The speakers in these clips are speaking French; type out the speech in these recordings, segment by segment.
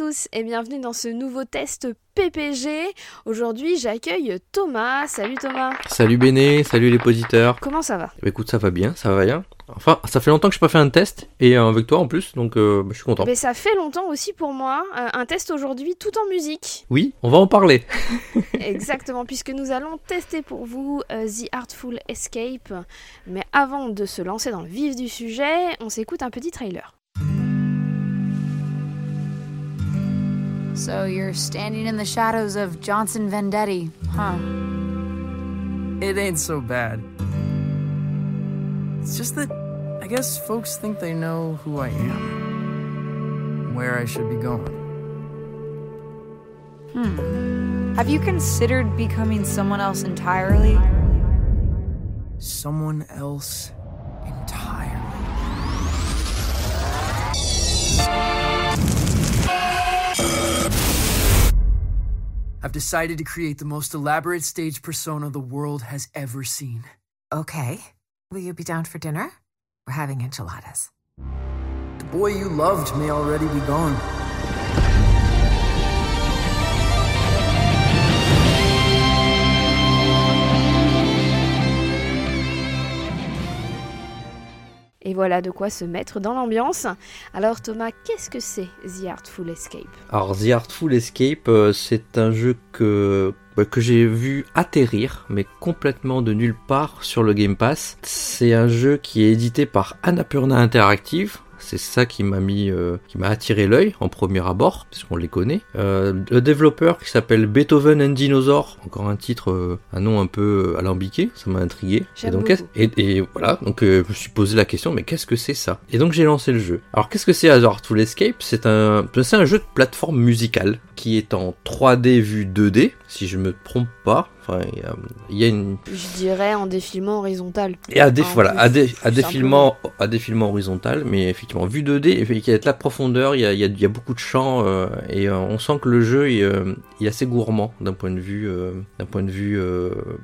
tous et bienvenue dans ce nouveau test PPG. Aujourd'hui, j'accueille Thomas. Salut Thomas. Salut Béné, salut les positeurs. Comment ça va? Bah, écoute, ça va bien, ça va bien. Enfin, ça fait longtemps que je n'ai pas fait un test, et euh, avec toi en plus, donc euh, bah, je suis content. Mais ça fait longtemps aussi pour moi. Euh, un test aujourd'hui tout en musique. Oui, on va en parler. Exactement, puisque nous allons tester pour vous euh, The Artful Escape. Mais avant de se lancer dans le vif du sujet, on s'écoute un petit trailer. So you're standing in the shadows of Johnson Vendetti, huh? It ain't so bad. It's just that I guess folks think they know who I am, where I should be going. Hmm. Have you considered becoming someone else entirely? Someone else I've decided to create the most elaborate stage persona the world has ever seen. Okay. Will you be down for dinner? We're having enchiladas. The boy you loved may already be gone. Et voilà de quoi se mettre dans l'ambiance. Alors Thomas, qu'est-ce que c'est The Artful Escape? Alors, The Artful Escape, euh, c'est un jeu que, bah, que j'ai vu atterrir, mais complètement de nulle part sur le Game Pass. C'est un jeu qui est édité par Annapurna Interactive. C'est ça qui m'a mis, euh, qui m'a attiré l'œil en premier abord, puisqu'on les connaît. Euh, le développeur qui s'appelle Beethoven and Dinosaur, encore un titre, euh, un nom un peu alambiqué, ça m'a intrigué. Et donc, et, et voilà, donc je me suis posé la question, mais qu'est-ce que c'est ça? Et donc j'ai lancé le jeu. Alors qu'est-ce que c'est The Artful Escape? C'est un, c'est un jeu de plateforme musicale qui est en 3D vu 2D, si je me trompe pas. Enfin, il y a, il y a une Je dirais en défilement horizontal. et à, En voilà, plus, à, dé- à défilement, à défilement horizontal, mais effectivement, vue 2D, et il y a de la profondeur, il y a, il y a- il y a beaucoup de champs, euh, et euh, on sent que le jeu est, euh, est assez gourmand d'un point de vue, d'un point de vue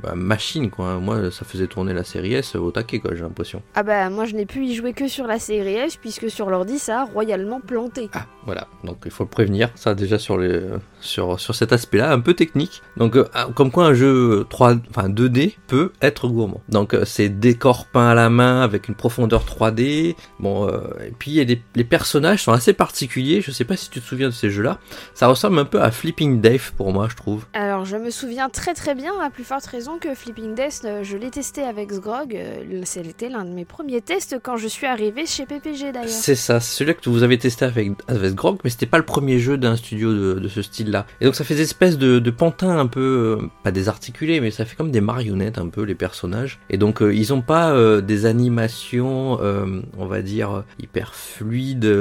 bah, machine, quoi. Moi, ça faisait tourner la série S au taquet, quoi, j'ai l'impression. Ah bah moi je n'ai pu y jouer que sur la série S puisque sur l'ordi ça a royalement planté. Ah, voilà. Donc il faut le prévenir, ça déjà sur les, sur, sur cet aspect-là, un peu technique. Donc euh, ah, comme quoi un jeu 3, enfin 2D peut être gourmand. Donc euh, c'est décor peint à la main avec une profondeur 3D. Bon, euh, et puis des- les personnages sont assez particuliers. Je sais pas si tu te souviens de ces jeux-là. Ça ressemble un peu à Flipping Dave pour moi, je trouve. Alors je me souviens très très bien à plus forte raison que Flipping Death, je l'ai testé avec Sgrog, c'était l'un de mes premiers tests quand je suis arrivé chez PPG d'ailleurs. C'est ça, c'est celui que vous avez testé avec, avec Grog, mais c'était pas le premier jeu d'un studio de, de ce style-là. Et donc ça fait des espèces de, pantins un peu, euh, pas désarticulés, mais ça fait comme des marionnettes un peu les personnages. Et donc euh, ils ont pas euh, des animations, on va dire hyper fluides,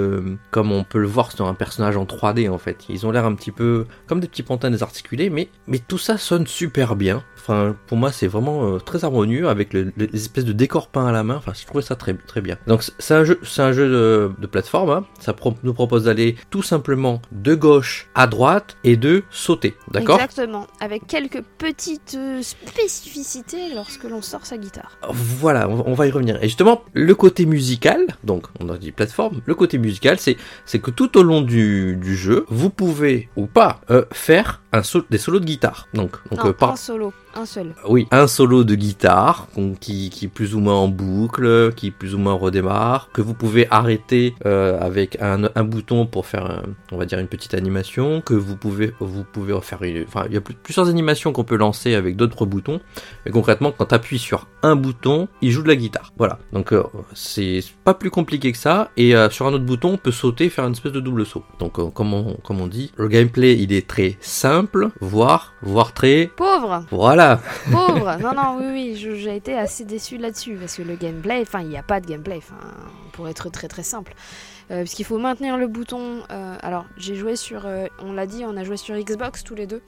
comme on peut le voir sur un personnage en 3D en fait. Ils ont l'air un petit peu comme des petits pantins désarticulés, mais mais tout ça sonne super bien. Enfin, pour moi, c'est vraiment très harmonieux avec le- les espèces de décors peints à la main. Enfin, je trouvais ça très très bien. Donc c'est un jeu, c'est un jeu de, plateforme. hein. Ça nous propose d'aller tout simplement de gauche à droite et de sauter. D'accord? Exactement, avec quelques petites euh, spécificités lorsque l'on sort sa guitare. Voilà, on, va y revenir. Et justement, le côté musical, donc on a dit plateforme, le côté musical, c'est c'est que tout au long du, du jeu, vous pouvez ou pas euh, faire un des solos de guitare. Donc, donc non, euh, par, en solo, un seul. Oui, un solo de guitare donc, qui, qui est plus ou moins en boucle, qui plus ou moins redémarre, que vous pouvez arrêter euh, avec un, un bouton pour faire, un- on va dire, une petite animation, que vous pouvez, vous pouvez faire une, enfin, il y a plus- plusieurs animations qu'on peut lancer avec d'autres boutons. Mais concrètement, quand tu appuies sur un bouton, il joue de la guitare. Voilà. Donc euh, c'est pas plus compliqué que ça. Et sur un autre bouton, on peut sauter, faire une espèce de double saut. Donc comme on, comme on dit, le gameplay il est très simple, voire, voire très, Pauvre voilà. Pauvre Non, non, oui, oui, j'ai été assez déçu là-dessus, parce que le gameplay, enfin, il n'y a pas de gameplay, enfin, pour être très très simple. Euh, parce qu'il faut maintenir le bouton. euh, alors, j'ai joué sur, euh, on l'a dit, on a joué sur Xbox tous les deux.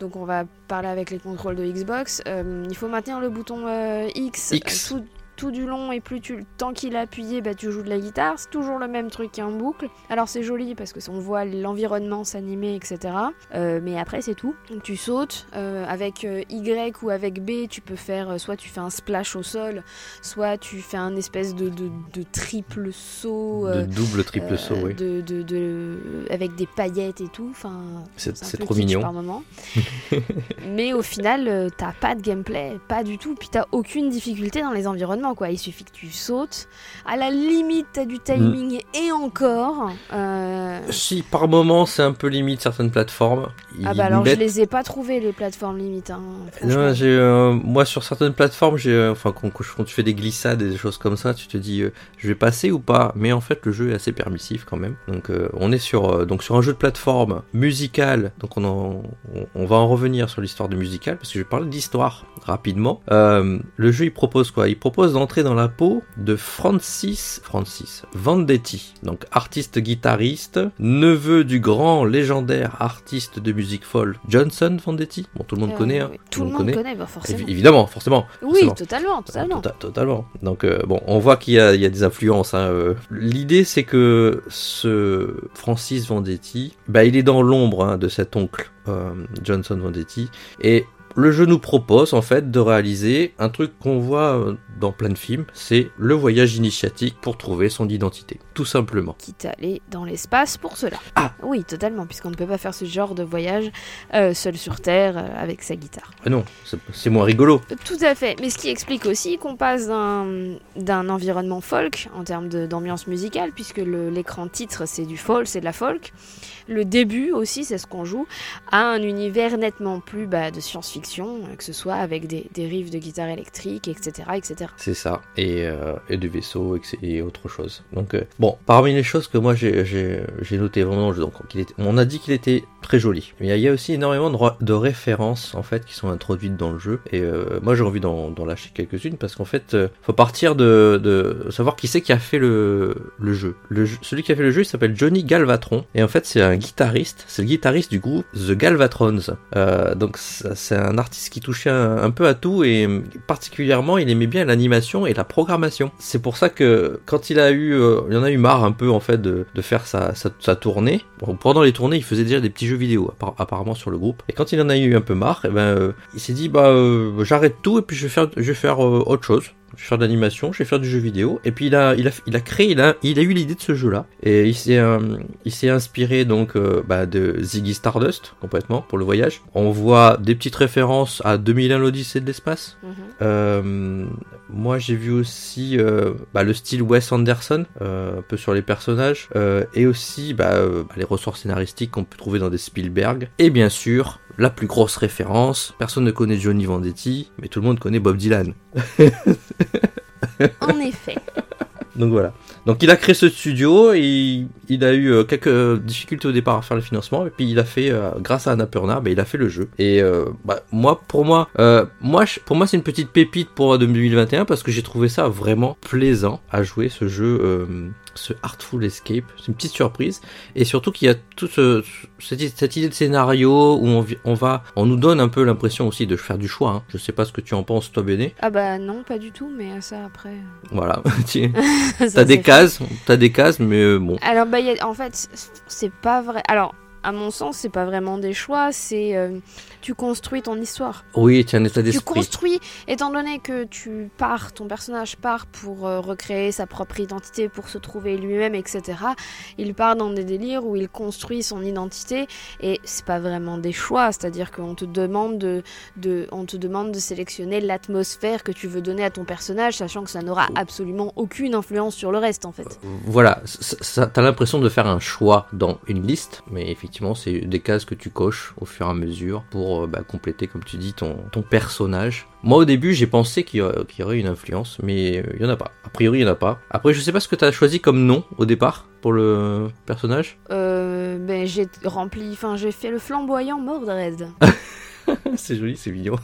Donc on va parler avec les contrôles de Xbox. Euh, il faut maintenir le bouton euh, X, X. tout, tout du long et plus tu tant qu'il est appuyé, bah, tu joues de la guitare. C'est toujours le même truc qui est en boucle. Alors c'est joli parce que on voit l'environnement s'animer, etc. Euh, mais après c'est tout. Donc tu sautes euh, avec euh, Y ou avec B, tu peux faire soit tu fais un splash au sol, soit tu fais un espèce de, de, de triple saut. De double, triple saut, oui. de, de, de- avec des paillettes et tout. Enfin, C'est trop mignon. par moment. Mais au final, t'as pas de gameplay, pas du tout. Puis t'as aucune difficulté dans les environnements, quoi. Il suffit que tu sautes. À la limite, t'as du timing et encore. euh, Si par moment c'est un peu limite certaines plateformes. Ah bah alors mettent- je les ai pas trouvées les plateformes limites. Hein. Non, j'ai, euh, moi sur certaines plateformes, j'ai, euh, enfin quand, quand tu fais des glissades et des choses comme ça, tu te dis euh, je vais passer ou pas. Mais en fait le jeu est assez permissif quand même. Donc on est sur donc sur un jeu de plateforme musical. Donc on, en- on, on va en revenir sur l'histoire de musical parce que je vais parler d'histoire rapidement. Le jeu il propose quoi? Il propose d'entrer dans la peau de Francis Francis Vendetti, donc artiste guitariste, neveu du grand légendaire artiste de musique folle Johnson Vendetti. Bon tout le monde Euh, connaît. hein. Tout le monde connaît, bah forcément. Évi- Évidemment, forcément. Oui, forcément. totalement, totalement. Tota- totalement. Donc euh, bon, on voit qu'il y, y a des influences. hein, euh. L'idée, c'est que ce Francis Vendetti, bah, il est dans l'ombre hein, de cet oncle Johnson Vendetti, et le jeu nous propose en fait de réaliser un truc qu'on voit euh, dans plein de films, c'est le voyage initiatique pour trouver son identité, tout simplement. quitte à aller dans l'espace pour cela. Ah. Oui, totalement, puisqu'on ne peut pas faire ce genre de voyage euh, seul sur Terre euh, avec sa guitare. Ah non, c'est- moins rigolo. Tout à fait, mais ce qui explique aussi qu'on passe d'un environnement folk en termes d'ambiance musicale, puisque l'écran titre c'est du folk, c'est de la folk. Le début aussi, c'est ce qu'on joue, à un univers nettement plus bah, de science-fiction, euh, que ce soit avec des, riffs de guitare électrique, etc. etc. C'est ça, et, euh, et du vaisseau et, autre chose. Donc, euh, bon, parmi les choses que moi j'ai- noté vraiment donc on a dit qu'il était très joli. Mais il y a- aussi énormément de, re- de références en fait qui sont introduites dans le jeu, et moi j'ai envie d'en lâcher quelques-unes parce qu'en fait, faut partir de, de savoir qui c'est qui a fait le, le jeu. Le Celui qui a fait le jeu, s'appelle Johnny Galvatron, et en fait c'est un guitariste, c'est le guitariste du groupe The Galvatrons. Donc c'est un artiste qui touchait un, un peu à tout et particulièrement il aimait bien l'animation et la programmation. C'est pour ça que quand il a eu, euh, il en a eu marre un peu en fait de, faire sa, tournée. Pendant les tournées, il faisait déjà des petits jeux vidéo appar- apparemment sur le groupe. Et quand il en a eu un peu marre, eh ben, euh, il s'est dit bah euh, j'arrête tout et puis je vais faire, je vais faire autre chose. Je vais faire de l'animation, je vais faire du jeu vidéo. Et puis il a, il a, il a créé, il a, il a eu l'idée de ce jeu-là. Et il s'est, euh, il s'est inspiré donc euh, bah, de Ziggy Stardust complètement pour le voyage. On voit des petites références à 2001 l'Odyssée de l'espace. Mhm. Euh, moi j'ai vu aussi bah, le style Wes Anderson, un peu sur les personnages, et aussi bah, les ressorts scénaristiques qu'on peut trouver dans des Spielberg. Et bien sûr, la plus grosse référence, personne ne connaît Johnny Vendetti, mais tout le monde connaît Bob Dylan. En effet. Donc voilà. Donc il a créé ce studio et il a eu euh, quelques difficultés au départ à faire le financement et puis il a fait euh, grâce à Annapurna, bah, il a fait le jeu. Et euh, bah, moi pour moi euh, pour moi c'est une petite pépite pour 2021 parce que j'ai trouvé ça vraiment plaisant à jouer ce jeu euh, ce Artful Escape, c'est une petite surprise et surtout qu'il y a toute ce, cette, cette idée de scénario où on, va on nous donne un peu l'impression aussi de faire du choix. Hein. Je sais pas ce que tu en penses toi Béné. Ah bah non, pas du tout, mais ça après... Voilà. Tu- ça, T'as des cases, t'as des cases, mais euh, bon. Alors, bah, y a- en fait, c'est pas vrai. Alors, à mon sens, c'est pas vraiment des choix, c'est. euh, tu construis ton histoire. Oui, tu as un état Tu d'esprit. construis, étant donné que tu pars, ton personnage part pour euh, recréer sa propre identité, pour se trouver lui-même, etc. Il part dans des délires où il construit son identité et c'est pas vraiment des choix, c'est-à-dire qu'on te demande de, de, on te demande de sélectionner l'atmosphère que tu veux donner à ton personnage, sachant que ça n'aura absolument aucune influence sur le reste en fait. Voilà, ça, ça- t'as l'impression de faire un choix dans une liste, mais effectivement, c'est des cases que tu coches au fur et à mesure pour euh, bah, compléter, comme tu dis, ton, ton personnage. Moi, au début, j'ai pensé qu'il y, aurait- une influence, mais euh, il y en a pas. A priori, il y en a pas. Après, je sais pas ce que t'as choisi comme nom au départ pour le personnage. Euh, ben j'ai rempli, enfin j'ai fait le flamboyant Mordred. c'est joli, c'est mignon.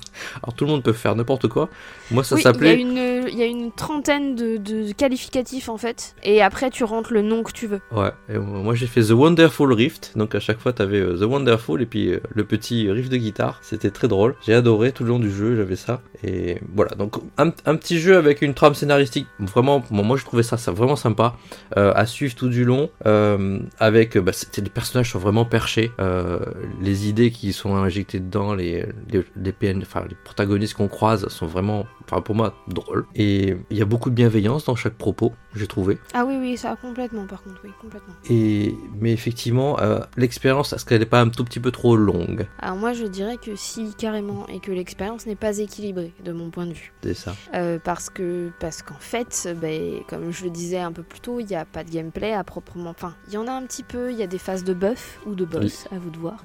Alors tout le monde peut faire n'importe quoi. Moi, ça oui, s'appelait. il y a une trentaine de, de qualificatifs en fait. Et après, tu rentres le nom que tu veux. Ouais, et moi j'ai fait The Wonderful Rift, donc à chaque fois t'avais euh, The Wonderful et puis euh, le petit riff de guitare, c'était très drôle, j'ai adoré tout le long du jeu, j'avais ça, et voilà, donc un, un petit jeu avec une trame scénaristique, vraiment, bon, moi je trouvais ça, ça vraiment sympa, euh, à suivre tout du long, euh, avec, bah, les personnages sont vraiment perchés, euh, les idées qui sont injectées dedans, les, les, les PN, enfin les protagonistes qu'on croise sont vraiment, enfin pour moi, drôles, et il y a beaucoup de bienveillance dans chaque propos, j'ai trouvé. Ah oui, oui, ça complètement par contre, oui, complètement. Et mais effectivement, euh, l'expérience, est-ce qu'elle n'est pas un tout petit peu trop longue? Alors moi, je dirais que si, carrément, et que l'expérience n'est pas équilibrée, de mon point de vue. C'est ça. Euh, parce que parce qu'en fait, ben, comme je le disais un peu plus tôt, il n'y a pas de gameplay à proprement. Enfin, il y en a un petit peu. Il y a des phases de buff ou de boss, à vous de voir,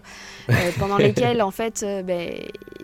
euh, pendant lesquelles en fait, ben,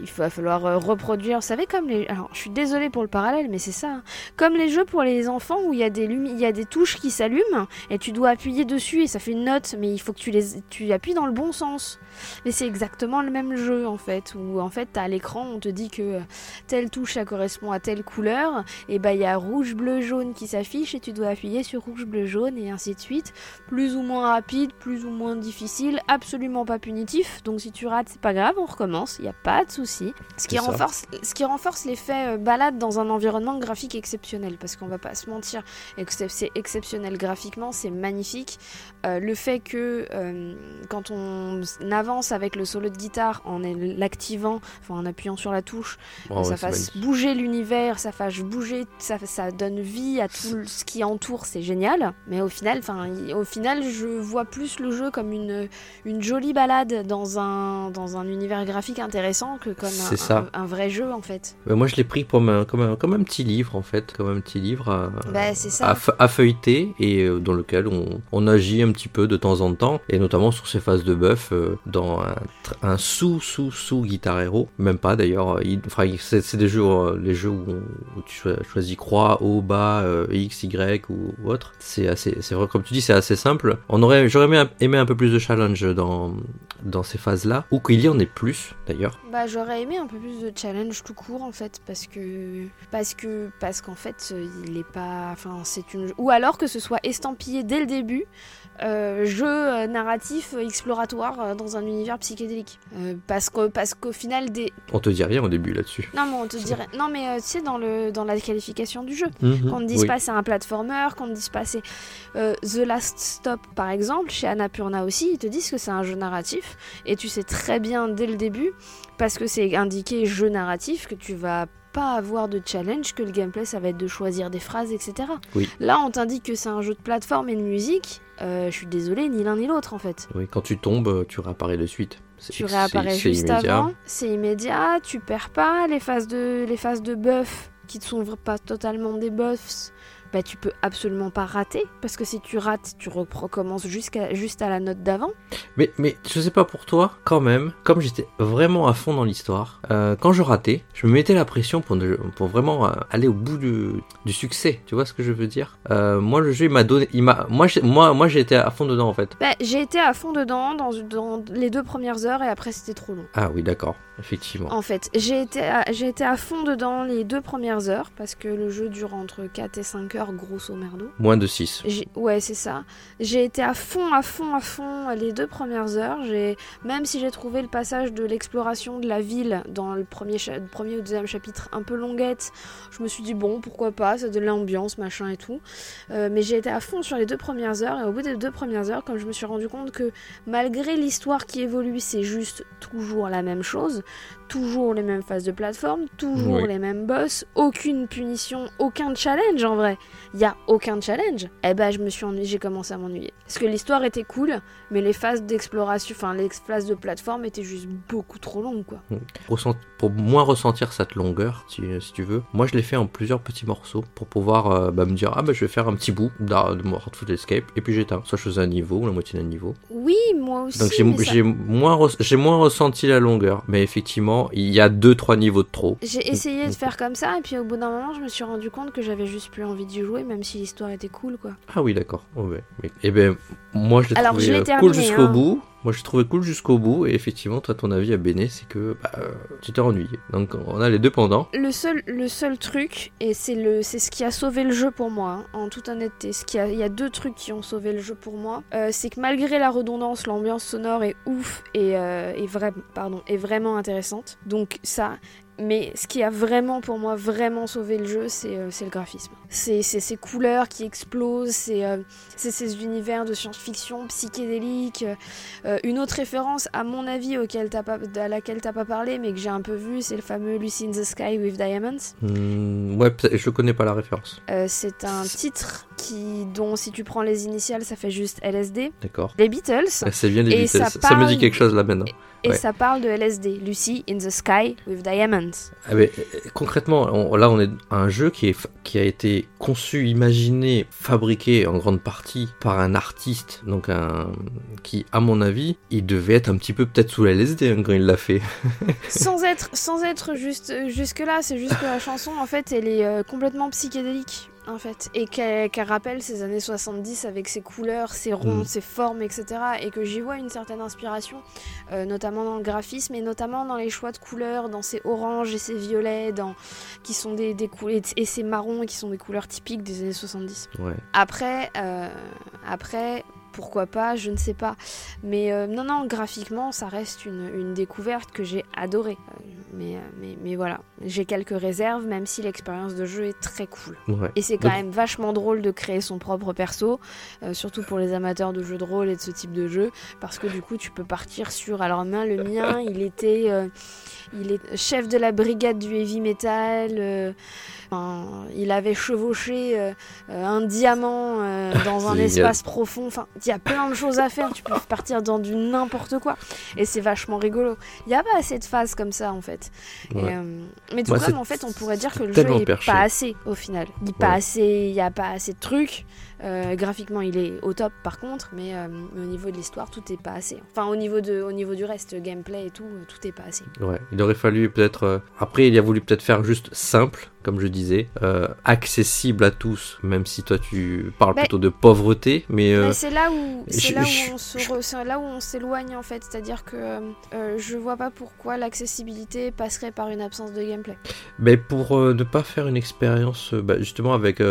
il va falloir euh, reproduire. Vous savez comme les. Alors, je suis désolée pour le parallèle, mais c'est ça. hein. Comme les jeux pour les enfants où il y a des touches qui s'allument et tu dois appuyer dessus et ça fait une note, mais il faut que tu les tu appuies dans le bon sens. Mais c'est exactement le même jeu en fait, où en fait à l'écran on te dit que euh, telle touche ça correspond à telle couleur, et bah il y a rouge, bleu, jaune qui s'affiche et tu dois appuyer sur rouge, bleu, jaune et ainsi de suite. Plus ou moins rapide, plus ou moins difficile, absolument pas punitif. Donc si tu rates, c'est pas grave, on recommence, il n'y a pas de souci. Ce qui renforce, ce qui renforce l'effet euh, balade dans un environnement graphique exceptionnel, parce qu'on va pas se mentir, c'est exceptionnel graphiquement, c'est magnifique. Euh, le fait que euh, quand on avance avec le solo de guitare en l'activant, enfin en appuyant sur la touche, Oh, ça fasse bouger l'univers, ça fasse bouger, ça, ça donne vie à tout ce qui entoure, c'est génial. Mais au final, enfin, au final, je vois plus le jeu comme une, une jolie balade dans un, dans un univers graphique intéressant que comme un, C'est ça. un- un vrai jeu en fait. Moi je l'ai pris comme un, comme, un, comme un petit livre en fait, comme un petit livre à, Bah, ça. à, à feuilleter et euh, dans lequel on, on agit un petit peu de temps en temps et notamment sur ces phases de buff euh, dans un, sous sous sous Guitar Hero, même pas d'ailleurs, enfin il- c'est des jeux, euh, les jeux où, on- où tu choi- choisis croix, haut, bas, euh, X, Y ou, ou autre. C'est assez, c'est vrai comme tu dis, c'est assez simple. On aurait, j'aurais aimé, aimé un peu plus de challenge dans dans ces phases là ou qu'il y en ait plus d'ailleurs. Bah j'aurais aimé un peu plus de challenge tout court en fait parce que parce que parce qu'en fait euh, il est pas enfin c'est une ou alors que ce soit estampillé dès le début euh, jeu euh, narratif euh, exploratoire euh, dans un univers psychédélique. Euh, parce que parce qu'au final des On te dit rien au début là-dessus. non mais on te dirait non mais euh, tu sais dans le dans la qualification du jeu. Mhm, qu'on ne dise oui. pas c'est un platformer, qu'on ne dise pas c'est The Last Stop par exemple, chez Annapurna aussi, ils te disent que c'est un jeu narratif. Et tu sais très bien dès le début parce que c'est indiqué jeu narratif que tu vas pas avoir de challenge, que le gameplay ça va être de choisir des phrases, etc. Oui. Là on t'indique que c'est un jeu de plateforme et de musique, euh, je suis désolée, ni l'un ni l'autre en fait. Oui, quand tu tombes, tu réapparais de suite. C'est- Tu réapparais juste immédiat. avant, c'est immédiat, tu perds pas les phases de les phases de buff qui ne sont pas totalement des buffs. Bah, tu peux absolument pas rater parce que si tu rates, tu recommences jusqu'à juste à la note d'avant. Mais, mais je sais pas pour toi, quand même, comme j'étais vraiment à fond dans l'histoire, euh, quand je ratais, je me mettais la pression pour, ne- pour vraiment euh, aller au bout du, du succès. Tu vois ce que je veux dire? Euh, Moi, le jeu, il m'a donné. Il m'a, moi, j'ai- moi, moi, j'ai été à fond dedans en fait. Bah, j'ai été à fond dedans dans, dans les deux premières heures et après c'était trop long. Ah oui, d'accord, effectivement. En fait, j'ai été, à, j'ai été à fond dedans les deux premières heures parce que le jeu dure entre 4 et 5 heures grosso merdo. Moins de 6. J'ai- Ouais, c'est ça. J'ai été à fond, à fond, à fond les deux premières heures. J'ai même si j'ai trouvé le passage de l'exploration de la ville dans le premier, cha- premier ou deuxième chapitre un peu longuette, je me suis dit bon, pourquoi pas, ça donne l'ambiance, machin et tout. Euh, mais j'ai été à fond sur les deux premières heures et au bout des deux premières heures, comme je me suis rendu compte que malgré l'histoire qui évolue, c'est juste toujours la même chose, toujours les mêmes phases de plateforme, toujours Oui. les mêmes boss, aucune punition, aucun challenge en vrai. Il y a aucun challenge. Eh ben je me suis ennuyée, j'ai commencé à m'ennuyer. Parce que l'histoire était cool, mais les phases d'exploration, enfin les phases de plateforme étaient juste beaucoup trop longues quoi. Pour moins ressentir cette longueur, si, si tu veux, moi je l'ai fait en plusieurs petits morceaux pour pouvoir euh, bah, me dire ah bah je vais faire un petit bout de mon Heartful Escape et puis j'éteins. Soit je faisais un niveau ou la moitié d'un niveau. Oui, moi aussi. Donc j'ai ça- moins, j'ai moins ressenti la longueur, mais effectivement, il y a deux trois niveaux de trop. J'ai essayé de faire comme ça et puis au bout d'un moment je me suis rendu compte que j'avais juste plus envie d'y jouer même si l'histoire était cool quoi. Ah oui, d'accord. Oh, ouais. Mais- Eh ben, moi je l'ai Alors, trouvé je l'ai euh, terminé, cool jusqu'au hein. bout. Moi, j'ai trouvé cool jusqu'au bout, et effectivement, toi, ton avis à Béné, c'est que bah, euh, tu t'es ennuyé. Donc, on a les deux pendants. Le seul, le seul truc, et c'est le, c'est ce qui a sauvé le jeu pour moi, hein, en toute honnêteté. Ce qui a, il y a deux trucs qui ont sauvé le jeu pour moi. Euh, c'est que malgré la redondance, l'ambiance sonore est ouf et, euh, est, vrai, pardon, est vraiment intéressante. Donc ça. Mais ce qui a vraiment pour moi vraiment sauvé le jeu, c'est euh, le graphisme. C'est ces couleurs qui explosent, c'est euh, ces univers de science-fiction psychédélique. Euh, une autre référence, à mon avis, auquel t'as pas, à laquelle t'as pas parlé, mais que j'ai un peu vu, c'est le fameux Lucy in the Sky with Diamonds. Hmm, ouais, je connais pas la référence. Euh, c'est un titre qui, dont si tu prends les initiales, ça fait juste LSD. D'accord. Les Beatles. Ah, C'est bien les Beatles. ça Ça, ça me dit quelque chose là maintenant. Et ouais. ça parle de LSD. Lucy in the Sky with Diamonds. Ah, mais, euh, concrètement, on- là, on est à un jeu qui, est, fa- qui a été conçu, imaginé, fabriqué en grande partie par un artiste, donc un qui, à mon avis, il devait être un petit peu peut-être sous la LSD hein, quand il l'a fait. sans être, sans être juste jusque là, c'est juste que la chanson en fait, elle est euh, complètement psychédélique en fait, et qu'elle qu'elle rappelle ces années 70 avec ses couleurs, ses ronds, Mm. ses formes, etc. Et que j'y vois une certaine inspiration, euh, notamment dans le graphisme et notamment dans les choix de couleurs, dans ces oranges et ces violets, dans qui sont des, des couleurs et ces marrons qui sont des couleurs typiques des années 70. Ouais. Après, euh, après, pourquoi pas, je ne sais pas. Mais euh, non, non, graphiquement, ça reste une, une découverte que j'ai adorée. Euh, mais, euh, mais, mais voilà, j'ai quelques réserves, même si l'expérience de jeu est très cool. ouais. Et c'est quand Donc- même vachement drôle de créer son propre perso, euh, surtout pour les amateurs de jeux de rôle et de ce type de jeu, parce que du coup, tu peux partir sur. Alors, main, le mien, il était. euh, il est chef de la brigade du heavy metal. Enfin, il avait chevauché euh, un diamant euh, dans un Génial. espace profond. Enfin, il y a plein de choses à faire. Tu peux partir dans du n'importe quoi. Et c'est vachement rigolo. Il n'y a pas assez de phases comme ça, en fait. Et, euh, mais tout comme, en fait, on pourrait dire que le jeu est perché. pas assez, au final. Il n'y Ouais. a pas assez de trucs. Euh, graphiquement, il est au top, par contre. Mais, euh, mais au niveau de l'histoire, tout est pas assez. Enfin, au niveau, de, au niveau du reste, gameplay et tout, euh, tout est pas assez. Ouais, il aurait fallu peut-être. euh, Après, il a voulu peut-être faire juste simple, comme je disais, accessible à tous, même si toi tu parles Bah, plutôt de pauvreté, mais Mais c'est là où c'est je- là où je- on se re- c'est là où on s'éloigne en fait, c'est-à-dire que je vois pas pourquoi l'accessibilité passerait par une absence de gameplay. mais pour ne pas faire une expérience, bah, justement avec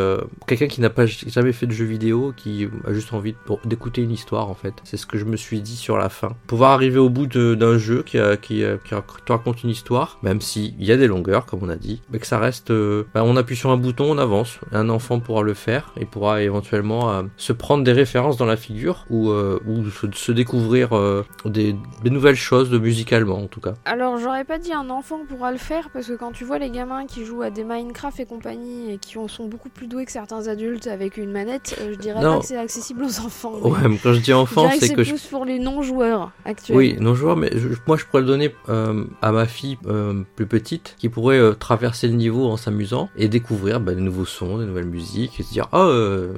quelqu'un qui n'a pas jamais fait de jeu vidéo, qui a juste envie d'écouter une histoire en fait, c'est ce que je me suis dit sur la fin. Pouvoir arriver au bout d'un jeu qui, a- qui, a- qui rac- te raconte une histoire, même s'il y a des longueurs, comme on a dit, mais que ça reste. euh, bah, on appuie sur un bouton, on avance. Un enfant pourra le faire et pourra éventuellement euh, se prendre des références dans la figure ou, euh, ou se, découvrir euh, des, des nouvelles choses de musicalement en tout cas. Alors j'aurais pas dit un enfant pourra le faire parce que quand tu vois les gamins qui jouent à des Minecraft et compagnie et qui ont- sont beaucoup plus doués que certains adultes avec une manette, euh, je dirais Non. pas que c'est accessible aux enfants. mais Ouais, mais quand je dis je enfant, dirais que c'est que je plus pour les non-joueurs actuels. Oui, non joueur, mais je- moi je pourrais le donner euh, à ma fille euh, plus petite qui pourrait euh, traverser le niveau en s'amusant et découvrir bah, des nouveaux sons, des nouvelles musiques et se dire oh euh,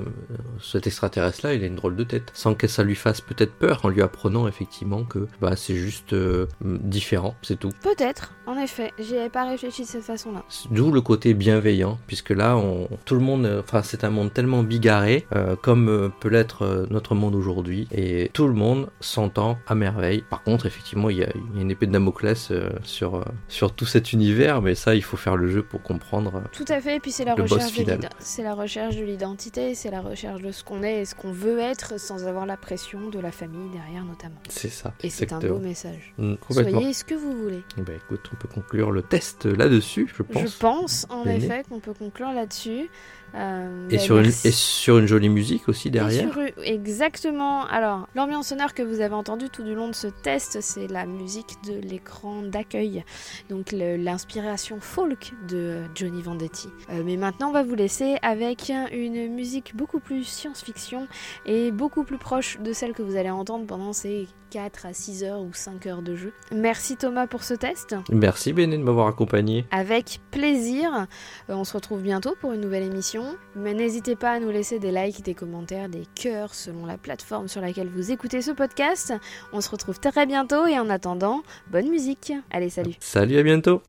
cet extraterrestre là il a une drôle de tête sans que ça lui fasse peut-être peur en lui apprenant effectivement que bah, c'est juste différent, c'est tout. Peut-être, en effet, j'y avais pas réfléchi de cette façon-là. D'où le côté bienveillant, puisque là, on, tout le monde, enfin, c'est un monde tellement bigarré, euh, comme euh, peut l'être euh, notre monde aujourd'hui, et tout le monde s'entend à merveille. Par contre, effectivement, il y a, il y a une épée de Damoclès sur, sur tout cet univers, mais ça, il faut faire le jeu pour comprendre. Tout à fait, et puis c'est la recherche de c'est la recherche de l'identité, c'est la recherche de ce qu'on est et ce qu'on veut être sans avoir la pression de la famille derrière notamment. C'est ça. Et c'est un beau message. Mm, complètement. Soyez ce que vous voulez. Bah, écoute, on peut conclure le test là-dessus, je pense. Je pense en Béné. effet qu'on peut conclure là-dessus. Euh, Et, sur une, merci. et sur une jolie musique aussi derrière. sur- exactement. Alors, l'ambiance sonore que vous avez entendue tout du long de ce test, c'est la musique de l'écran d'accueil. Donc, l'inspiration folk de Johnny Vendetti. Euh, mais maintenant, on va vous laisser avec une musique beaucoup plus science-fiction et beaucoup plus proche de celle que vous allez entendre pendant ces 4 à 6 heures ou 5 heures de jeu. Merci Thomas pour ce test. Merci Béné de m'avoir accompagné. Avec plaisir. Euh, on se retrouve bientôt pour une nouvelle émission. Mais n'hésitez pas à nous laisser des likes, des commentaires, des cœurs selon la plateforme sur laquelle vous écoutez ce podcast. On se retrouve très bientôt et en attendant, bonne musique. Allez, salut. Salut, à bientôt.